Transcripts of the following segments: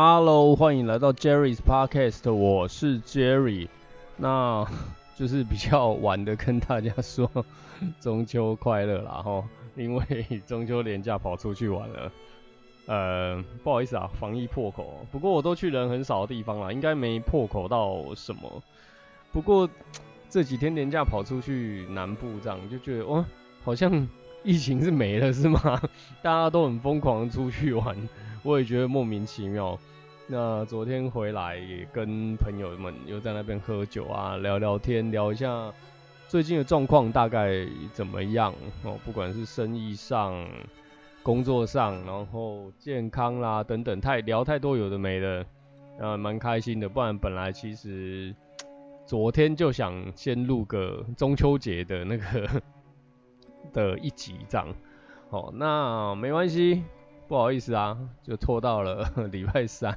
Hello，欢迎来到 Jerry's Podcast，我是 Jerry。那 就是比较晚的跟大家说中秋快乐啦齁，因为 中秋连假跑出去玩了。呃，不好意思啊，防疫破口。不过我都去人很少的地方啦，应该没破口到什么。不过这几天连假跑出去南部这样，就觉得哇，好像疫情是没了是吗？大家都很疯狂出去玩，我也觉得莫名其妙。那昨天回来也跟朋友们又在那边喝酒啊，聊聊天，聊一下最近的状况大概怎么样哦，不管是生意上。工作上，然后健康啦等等，太聊太多有的没的，呃，蛮开心的。不然本来其实昨天就想先录个中秋节的那个 的一集这样，哦，那没关系，不好意思啊，就拖到了 礼拜三。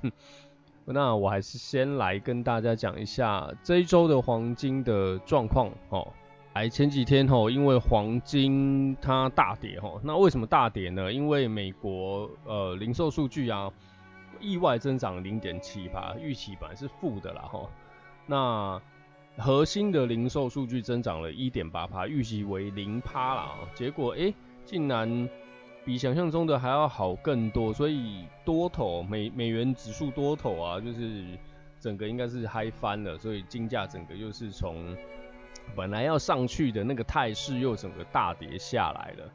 那我还是先来跟大家讲一下这一周的黄金的状况哦。哎，前几天吼，因为黄金它大跌吼，那为什么大跌呢？因为美国呃零售数据啊，意外增长零点七趴，预期本来是负的啦吼。那核心的零售数据增长了一点八趴，预期为零趴啦。结果哎、竟然比想象中的还要好更多，所以多头美美元指数多头啊，就是整个应该是嗨翻了，所以金价整个又是从。本来要上去的那个态势又整个大跌下来了。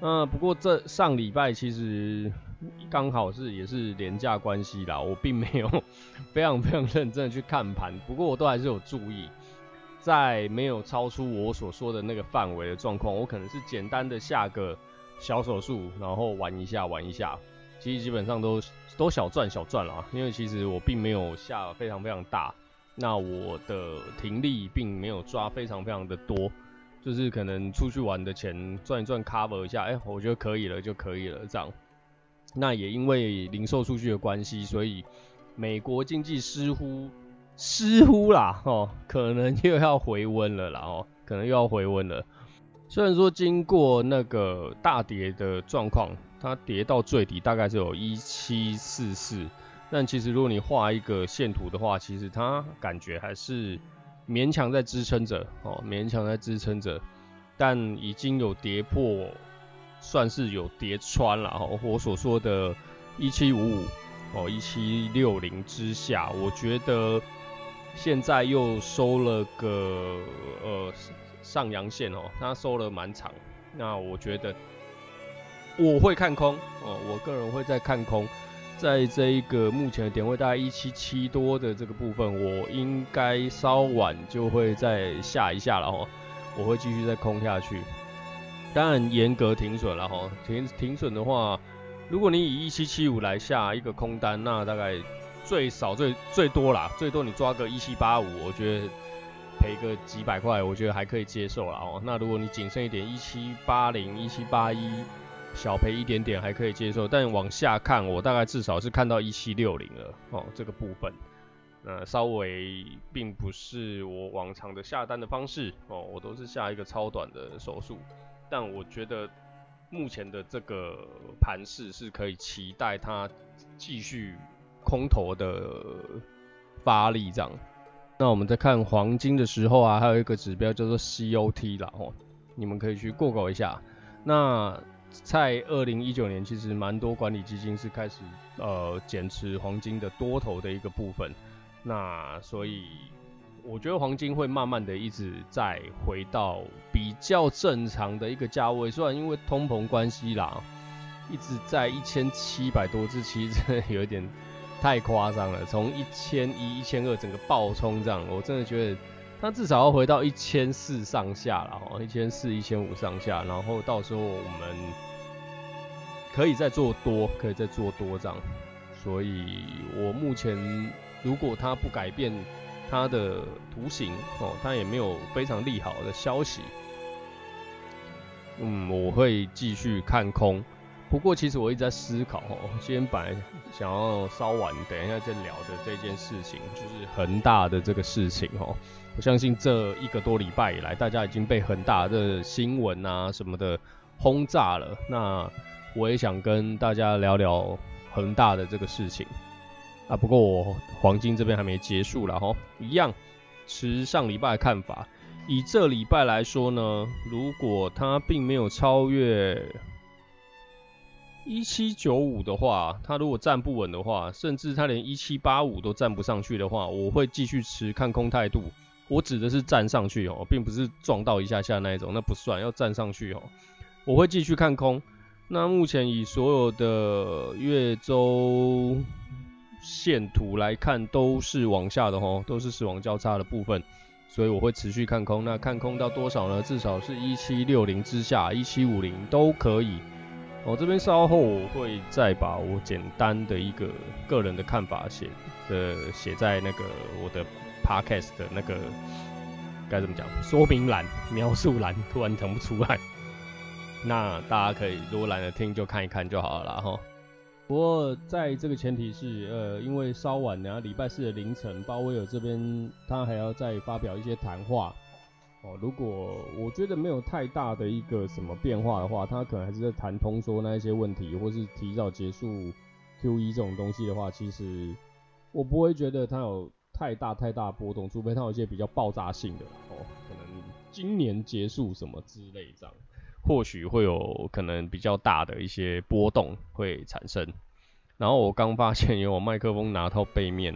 那不过这上礼拜其实刚好是也是廉价关系啦，我并没有非常非常认真的去看盘。不过我都还是有注意，在没有超出我所说的那个范围的状况，我可能是简单的下个小手术，然后玩一下玩一下。其实基本上都都小赚小赚啦，因为其实我并没有下非常非常大。那我的停利并没有抓非常非常的多，就是可能出去玩的钱赚一赚 cover 一下，哎、我觉得可以了就可以了这样。那也因为零售数据的关系，所以美国经济似乎似乎啦，哦，可能又要回温了啦，哦，可能又要回温了。虽然说经过那个大跌的状况，它跌到最底大概是有一七四四。但其实，如果你画一个线图的话，其实它感觉还是勉强在支撑着哦，勉强在支撑着，但已经有跌破，算是有跌穿了哦。我所说的一七五五哦一七六零之下，我觉得现在又收了个呃上阳线哦，它收了蛮长，那我觉得我会看空哦，我个人会再看空。在这一个目前的点位大概一七七多的这个部分，我应该稍晚就会再下一下了哦，我会继续再空下去。当然严格停损了哈，停停损的话，如果你以一七七五来下一个空单，那大概最少最最多啦，最多你抓个一七八五，我觉得赔个几百块，我觉得还可以接受了哦。那如果你谨慎一点，一七八零、一七八一。小赔一点点还可以接受，但往下看，我大概至少是看到一七六零了哦，这个部分，那稍微并不是我往常的下单的方式哦，我都是下一个超短的手术，但我觉得目前的这个盘势是可以期待它继续空头的发力这样。那我们在看黄金的时候啊，还有一个指标叫做 COT 啦哦，你们可以去 Google 一下，那。在二零一九年，其实蛮多管理基金是开始呃减持黄金的多头的一个部分，那所以我觉得黄金会慢慢的一直再回到比较正常的一个价位，虽然因为通膨关系啦，一直在一千七百多只，其实真的有点太夸张了，从一千一、一千二整个爆冲这样，我真的觉得。它至少要回到一千四上下了哦，一千四、一千五上下，然后到时候我们可以再做多，可以再做多这样。所以我目前如果它不改变它的图形哦，它也没有非常利好的消息，嗯，我会继续看空。不过其实我一直在思考哦，今天本来想要稍晚等一下再聊的这件事情，就是恒大的这个事情哦。我相信这一个多礼拜以来，大家已经被恒大的新闻啊什么的轰炸了。那我也想跟大家聊聊恒大的这个事情。啊。不过我黄金这边还没结束了哈，一样持上礼拜的看法。以这礼拜来说呢，如果它并没有超越一七九五的话，它如果站不稳的话，甚至它连一七八五都站不上去的话，我会继续持看空态度。我指的是站上去哦，并不是撞到一下下那一种，那不算，要站上去哦。我会继续看空。那目前以所有的月周线图来看，都是往下的哦，都是死亡交叉的部分，所以我会持续看空。那看空到多少呢？至少是一七六零之下，一七五零都可以。我这边稍后我会再把我简单的一个个人的看法写的写在那个我的 podcast 的那个该怎么讲说明栏描述栏，突然讲不出来。那大家可以如果懒得听就看一看就好了哈。不过在这个前提是，呃，因为稍晚，然后礼拜四的凌晨，鲍威尔这边他还要再发表一些谈话。哦，如果我觉得没有太大的一个什么变化的话，他可能还是在谈通缩那一些问题，或是提早结束 QE 这种东西的话，其实我不会觉得它有太大太大波动，除非它有一些比较爆炸性的哦，可能今年结束什么之类这样，或许会有可能比较大的一些波动会产生。然后我刚发现有我麦克风拿到背面。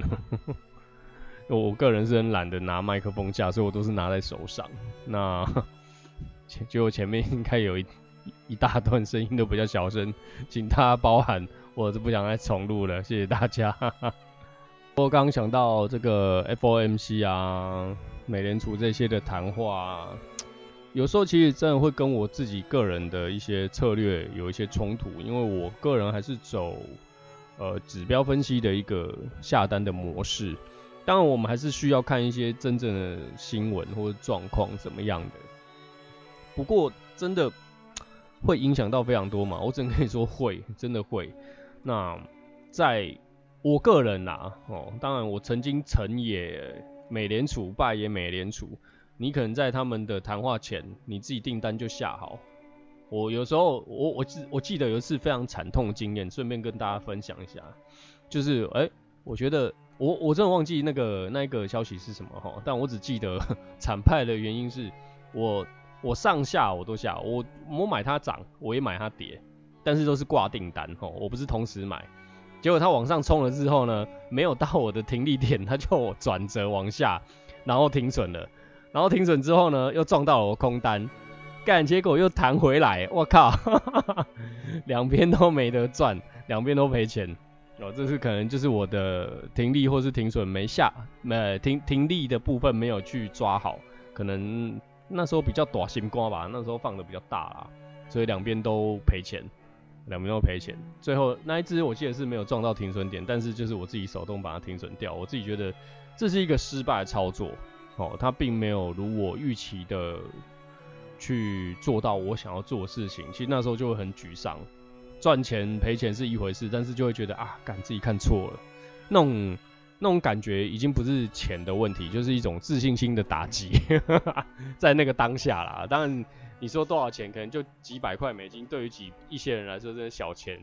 我个人是很懒得拿麦克风架，所以我都是拿在手上。那就我前面应该有一一大段声音都比较小声，请大家包涵，我是不想再重录了，谢谢大家。我刚刚想到这个 FOMC 啊，美联储这些的谈话，有时候其实真的会跟我自己个人的一些策略有一些冲突，因为我个人还是走呃指标分析的一个下单的模式。当然，我们还是需要看一些真正的新闻或者状况怎么样的。不过，真的会影响到非常多嘛？我只能跟你说会，真的会。那在我个人呐、啊，哦，当然我曾经成也美联储，败也美联储。你可能在他们的谈话前，你自己订单就下好。我有时候，我我记我记得有一次非常惨痛的经验，顺便跟大家分享一下，就是哎、我觉得。我我真的忘记那个那个消息是什么哈，但我只记得 惨败的原因是我我上下我都下，我我买它涨，我也买它跌，但是都是挂订单哈，我不是同时买。结果它往上冲了之后呢，没有到我的停利点，它就转折往下，然后停损了，然后停损之后呢，又撞到了我空单，干，结果又弹回来，我靠，两边都没得赚，两边都赔钱。哦，这是可能就是我的停利或是停损没下，没停停利的部分没有去抓好，可能那时候比较大心瓜吧，那时候放的比较大啦，所以两边都赔钱，两边都赔钱。最后那一只我记得是没有撞到停损点，但是就是我自己手动把它停损掉，我自己觉得这是一个失败的操作，哦，它并没有如我预期的去做到我想要做的事情，其实那时候就会很沮丧。赚钱赔钱是一回事，但是就会觉得啊，感自己看错了，那种那种感觉已经不是钱的问题，就是一种自信心的打击，在那个当下啦。当然你说多少钱，可能就几百块美金，对于几一些人来说这是小钱，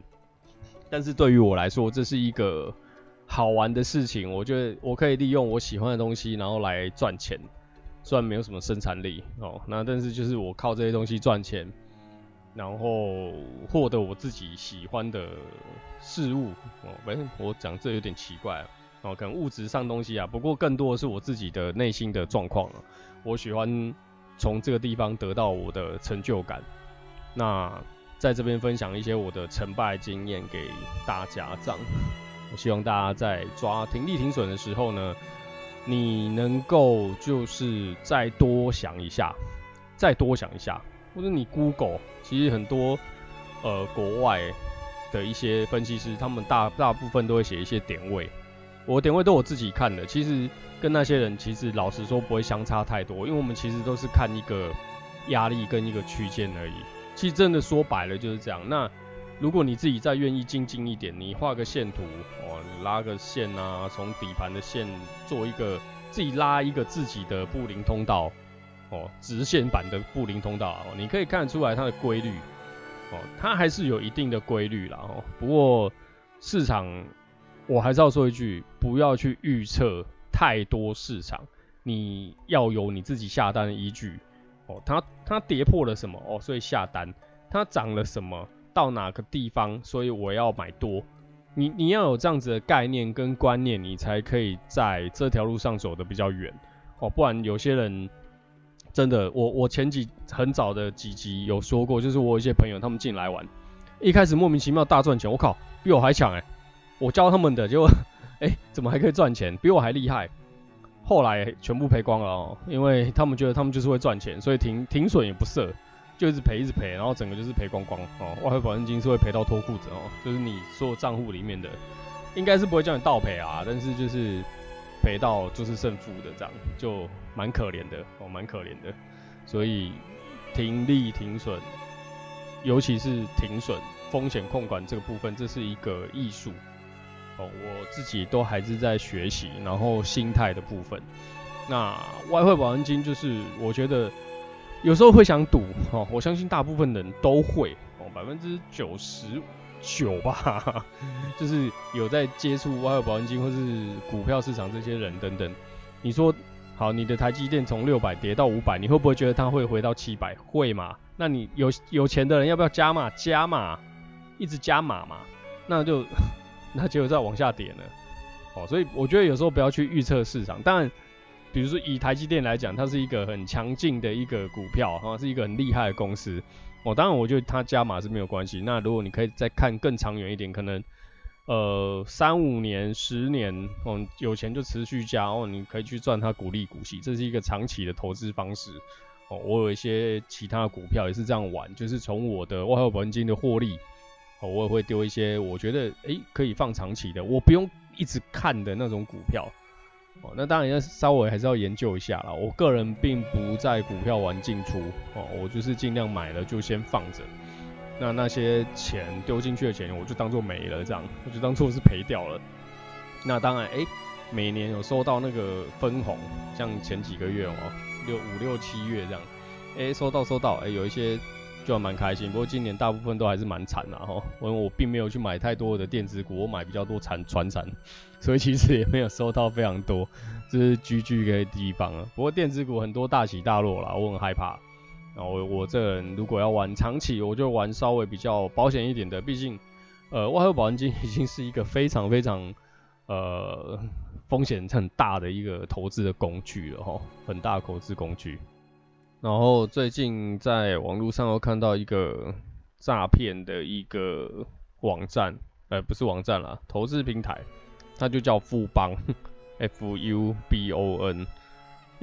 但是对于我来说，这是一个好玩的事情。我觉得我可以利用我喜欢的东西，然后来赚钱，虽然没有什么生产力哦，那但是就是我靠这些东西赚钱。然后获得我自己喜欢的事物哦，反正我讲这有点奇怪哦，可能物质上东西啊，不过更多的是我自己的内心的状况啊。我喜欢从这个地方得到我的成就感。那在这边分享一些我的成败经验给大家，这样。我希望大家在抓停利停损的时候呢，你能够就是再多想一下，再多想一下。或者你 Google，其实很多呃国外的一些分析师，他们大大部分都会写一些点位，我点位都我自己看的，其实跟那些人其实老实说不会相差太多，因为我们其实都是看一个压力跟一个区间而已。其实真的说白了就是这样。那如果你自己再愿意精进一点，你画个线图哦，你拉个线啊，从底盘的线做一个自己拉一个自己的布林通道。哦，直线版的布林通道哦，你可以看得出来它的规律哦，它还是有一定的规律啦哦。不过市场我还是要说一句，不要去预测太多市场，你要有你自己下单的依据。哦，它它跌破了什么？哦，所以下单。它涨了什么？到哪个地方？所以我要买多。你你要有这样子的概念跟观念，你才可以在这条路上走得比较远。哦，不然有些人真的，我我前几很早的几集有说过，就是我有一些朋友他们进来玩，一开始莫名其妙大赚钱，我靠，比我还强哎、我教他们的，结果哎、怎么还可以赚钱？比我还厉害。后来全部赔光了哦，因为他们觉得他们就是会赚钱，所以停停损也不设。就一直赔，一直赔，然后整个就是赔光光哦。外汇保证金是会赔到脱裤子哦，就是你所有账户里面的，应该是不会叫你倒赔啊，但是就是赔到就是胜负的这样，就蛮可怜的哦，蛮可怜的。所以停利停损，尤其是停损风险控管这个部分，这是一个艺术哦。我自己都还是在学习，然后心态的部分，那外汇保证金就是我觉得。有时候会想赌哦，我相信大部分人都会哦，百分之九十九吧，就是有在接触外汇保证金或是股票市场这些人等等。你说好，你的台积电从六百跌到五百，你会不会觉得它会回到七百？会吗？那你有有钱的人要不要加码？加码，一直加码嘛？那就 那结果再往下跌呢？哦，所以我觉得有时候不要去预测市场，当然。比如说以台积电来讲，它是一个很强劲的一个股票，哈，是一个很厉害的公司。哦，当然我觉得它加码是没有关系。那如果你可以再看更长远一点，可能呃三五年、十年，哦，有钱就持续加，哦，你可以去赚它股利股息，这是一个长期的投资方式。哦，我有一些其他的股票也是这样玩，就是从我的外汇本金的获利，哦，我也会丢一些我觉得诶、可以放长期的，我不用一直看的那种股票。哦，那当然要稍微还是要研究一下啦。我个人并不在股票玩进出哦，我就是尽量买了就先放着。那那些钱丢进去的钱，我就当做没了这样，我就当做是赔掉了。那当然，哎、每年有收到那个分红，像前几个月哦、六五六七月这样，哎、收到收到，哎、有一些。就还蛮开心，不过今年大部分都还是蛮惨的哈。因为我并没有去买太多的电子股，我买比较多产传产，所以其实也没有收到非常多，这是居居的地方啊。不过电子股很多大起大落啦，我很害怕。然后我这人如果要玩长期，我就玩稍微比较保险一点的，毕竟呃外汇保证金已经是一个非常非常呃风险很大的一个投资的工具了哈，很大的投资工具。然后最近在网络上又看到一个诈骗的一个网站，呃，不是网站啦，投资平台，它就叫富邦，F U B O N，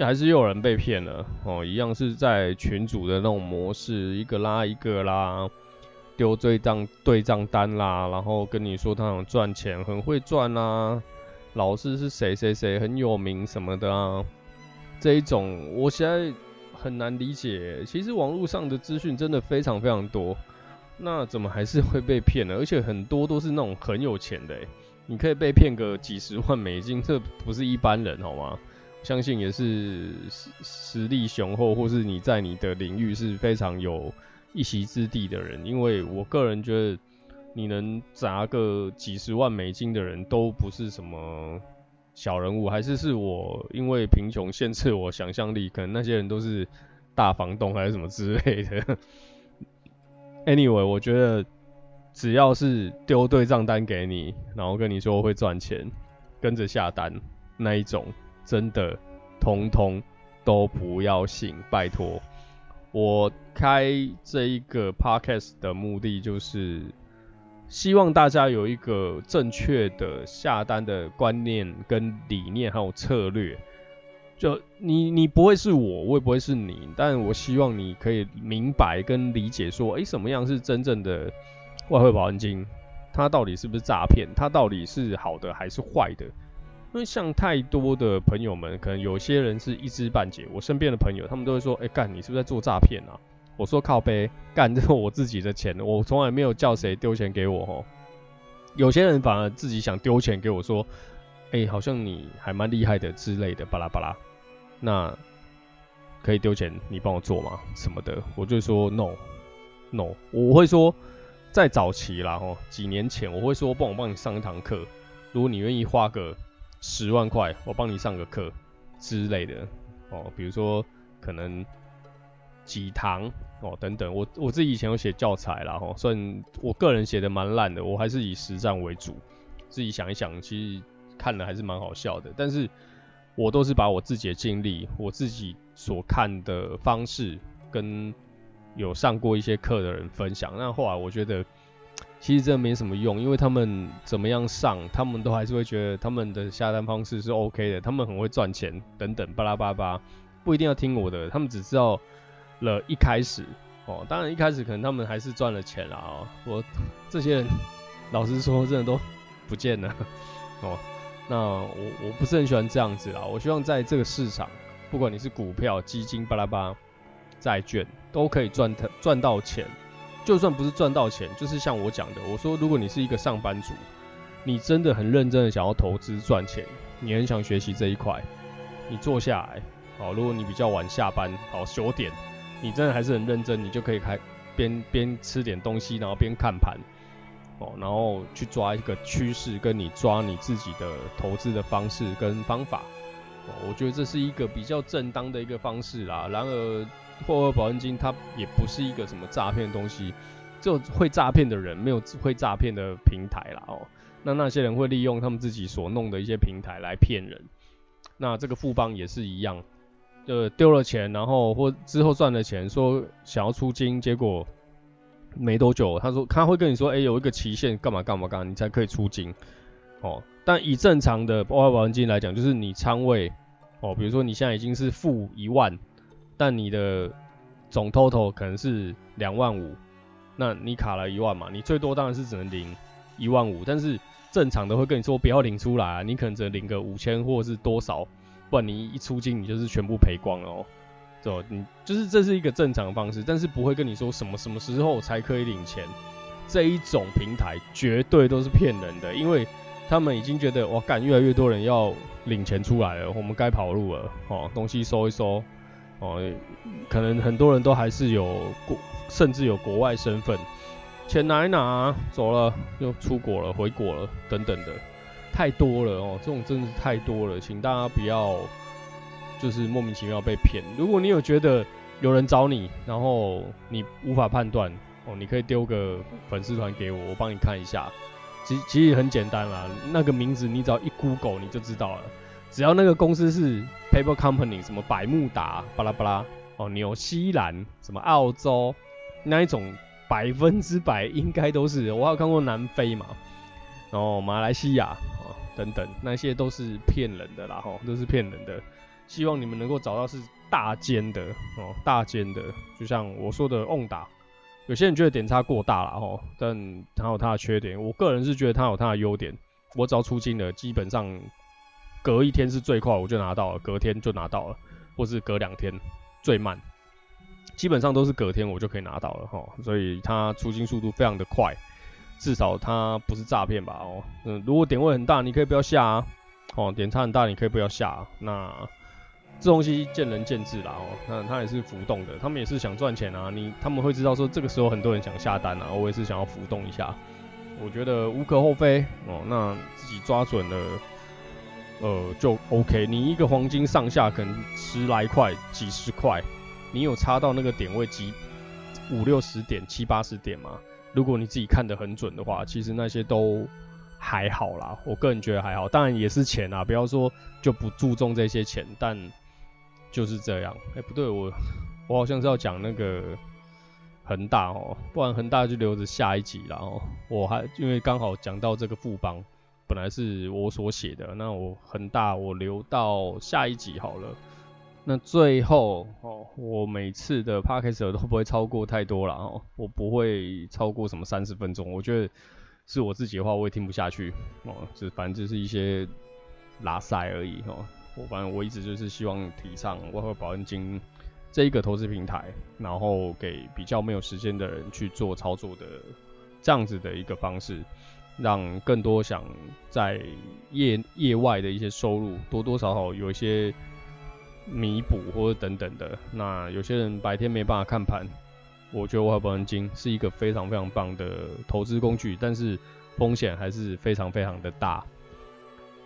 还是又有人被骗了哦，一样是在群主的那种模式，一个拉一个啦，丢对账对账单啦，然后跟你说他想赚钱，很会赚啦，老师是谁谁谁很有名什么的啊，这一种我现在。很难理解，其实网络上的资讯真的非常非常多，那怎么还是会被骗呢？而且很多都是那种很有钱的，你可以被骗个几十万美金，这不是一般人好吗？相信也是实实力雄厚，或是你在你的领域是非常有一席之地的人。因为我个人觉得，你能砸个几十万美金的人都不是什么。小人物还是是我，因为贫穷限制我想象力，可能那些人都是大房东还是什么之类的。Anyway，我觉得只要是丢对账单给你，然后跟你说会赚钱，跟着下单那一种，真的通通都不要信，拜托。我开这一个 podcast 的目的就是。希望大家有一个正确的下单的观念跟理念，还有策略。就你，你不会是我，我也不会是你，但我希望你可以明白跟理解，说，诶，什么样是真正的外汇保证金？它到底是不是诈骗？它到底是好的还是坏的？因为像太多的朋友们，可能有些人是一知半解。我身边的朋友，他们都会说，哎，干，你是不是在做诈骗啊？我说靠北，干，这是我自己的钱，我从来没有叫谁丢钱给我吼。有些人反而自己想丢钱给我，说，哎、好像你还蛮厉害的之类的，巴拉巴拉。那可以丢钱，你帮我做吗？什么的，我就说 no no。我会说，在早期啦吼，几年前我会说帮我帮你上一堂课，如果你愿意花个十万块，我帮你上个课之类的哦，比如说可能几堂哦等等，我我自己以前有写教材啦，吼，虽然我个人写的蛮烂的，我还是以实战为主。自己想一想，其实看了还是蛮好笑的，但是我都是把我自己的经历，我自己所看的方式跟有上过一些课的人分享。那后来我觉得。其实真的没什么用，因为他们怎么样上，他们都还是会觉得他们的下单方式是 OK 的，他们很会赚钱等等巴拉巴拉，不一定要听我的，他们只知道了一开始哦，当然一开始可能他们还是赚了钱啦哦，我这些人老实说真的都不见了哦，那我我不是很喜欢这样子啦，我希望在这个市场，不管你是股票、基金、巴拉巴、债券，都可以赚赚到钱。就算不是赚到钱，就是像我讲的，我说如果你是一个上班族，你真的很认真的想要投资赚钱，你很想学习这一块，你坐下来，好，如果你比较晚下班，好九点，你真的还是很认真，你就可以开边边吃点东西，然后边看盘，哦，然后去抓一个趋势，跟你抓你自己的投资的方式跟方法，哦，我觉得这是一个比较正当的一个方式啦。然而。获得保证金，它也不是一个什么诈骗东西，就会诈骗的人没有会诈骗的平台啦哦。那那些人会利用他们自己所弄的一些平台来骗人。那这个富邦也是一样，呃，丢了钱，然后或之后赚了钱，说想要出金，结果没多久，他说他会跟你说，哎、有一个期限，干嘛干嘛干嘛，你才可以出金哦。但以正常的获得保证金来讲，就是你仓位哦，比如说你现在已经是负一万。但你的总 total 可能是两万五，那你卡了一万嘛，你最多当然是只能领一万五，但是正常的会跟你说不要领出来啊，你可能只能领个五千或者是多少，不然你一出金你就是全部赔光了哦。对，你就是这是一个正常的方式，但是不会跟你说什么什么时候才可以领钱，这一种平台绝对都是骗人的，因为他们已经觉得哇干越来越多人要领钱出来了，我们该跑路了哦，东西收一收。哦，可能很多人都还是有国，甚至有国外身份，钱拿一拿，走了，又出国了，回国了，等等的，太多了哦，这种真的是太多了，请大家不要就是莫名其妙被骗。如果你有觉得有人找你，然后你无法判断，哦，你可以丢个粉丝团给我，我帮你看一下。其其实很简单啦，那个名字你只要一 Google 你就知道了。只要那个公司是 Paper Company，什么百慕达，巴拉巴拉，哦，纽西兰，什么澳洲，那一种百分之百应该都是。我还有看过南非嘛，然后马来西亚啊、哦、等等，那些都是骗人的啦，吼、哦，都是骗人的。希望你们能够找到是大间的哦，大间的，就像我说的 ONDA，有些人觉得点差过大了吼、哦，但它有它的缺点。我个人是觉得它有它的优点，我只要出金了，基本上。隔一天是最快，我就拿到了；隔天就拿到了，或是隔两天最慢，基本上都是隔天我就可以拿到了哈。所以它出金速度非常的快，至少它不是诈骗吧？哦，嗯，如果点位很大，你可以不要下啊。哦，点差很大，你可以不要下啊。那这东西见仁见智啦哦。那它也是浮动的，他们也是想赚钱啊。你他们会知道说这个时候很多人想下单啊，我也是想要浮动一下，我觉得无可厚非哦。那自己抓准了。呃，就 OK。你一个黄金上下可能十来块、几十块，你有差到那个点位几五六十点、七八十点吗？如果你自己看得很准的话，其实那些都还好啦。我个人觉得还好，当然也是钱啊，不要说就不注重这些钱，但就是这样。哎、不对，我我好像是要讲那个恒大哦，不然恒大就留着下一集啦哦。我还因为刚好讲到这个富邦。本来是我所写的，那我恒大我留到下一集好了。那最后哦，我每次的 podcast 都不会超过太多了哦，我不会超过什么三十分钟。我觉得是我自己的话，我也听不下去哦。就反正就是一些拉塞而已哦。我反正我一直就是希望提倡外汇保证金这一个投资平台，然后给比较没有时间的人去做操作的这样子的一个方式。让更多想在业业外的一些收入多多少少有一些弥补或者等等的。那有些人白天没办法看盘，我觉得外汇保证金是一个非常非常棒的投资工具，但是风险还是非常非常的大。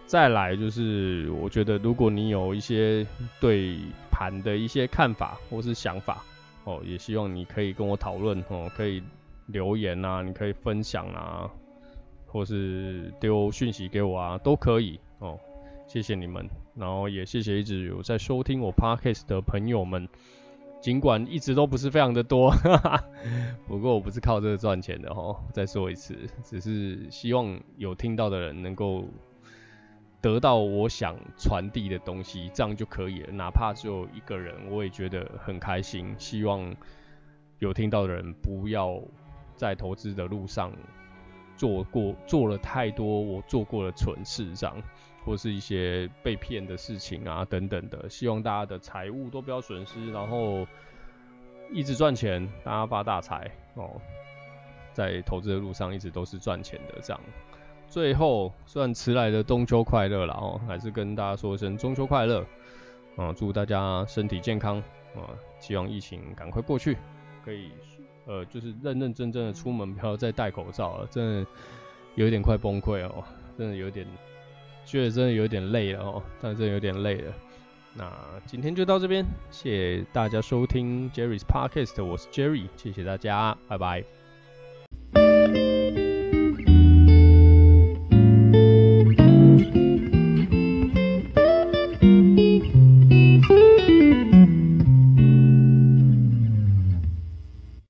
再来就是，我觉得如果你有一些对盘的一些看法或是想法，哦，也希望你可以跟我讨论哦，可以留言啊，你可以分享啊，或是丢讯息给我啊，都可以哦。谢谢你们，然后也谢谢一直有在收听我 Podcast 的朋友们，尽管一直都不是非常的多，哈哈，不过我不是靠这个赚钱的哦。再说一次，只是希望有听到的人能够。得到我想传递的东西，这样就可以了。哪怕只有一个人，我也觉得很开心。希望有听到的人不要在投资的路上做过做了太多我做过的蠢事，这样或是一些被骗的事情啊等等的。希望大家的财务都不要损失，然后一直赚钱，大家发大财哦。在投资的路上一直都是赚钱的，这样。最后，算迟来的中秋快乐了哦，还是跟大家说一声中秋快乐，啊，祝大家身体健康啊，希望疫情赶快过去，可以呃，就是认认真真的出门，不要再戴口罩了，真的有点快崩溃哦，真的有点，觉得真的有点累了哦，但真的有点累了。那今天就到这边，谢谢大家收听 Jerry's Podcast，我是 Jerry，谢谢大家，拜拜。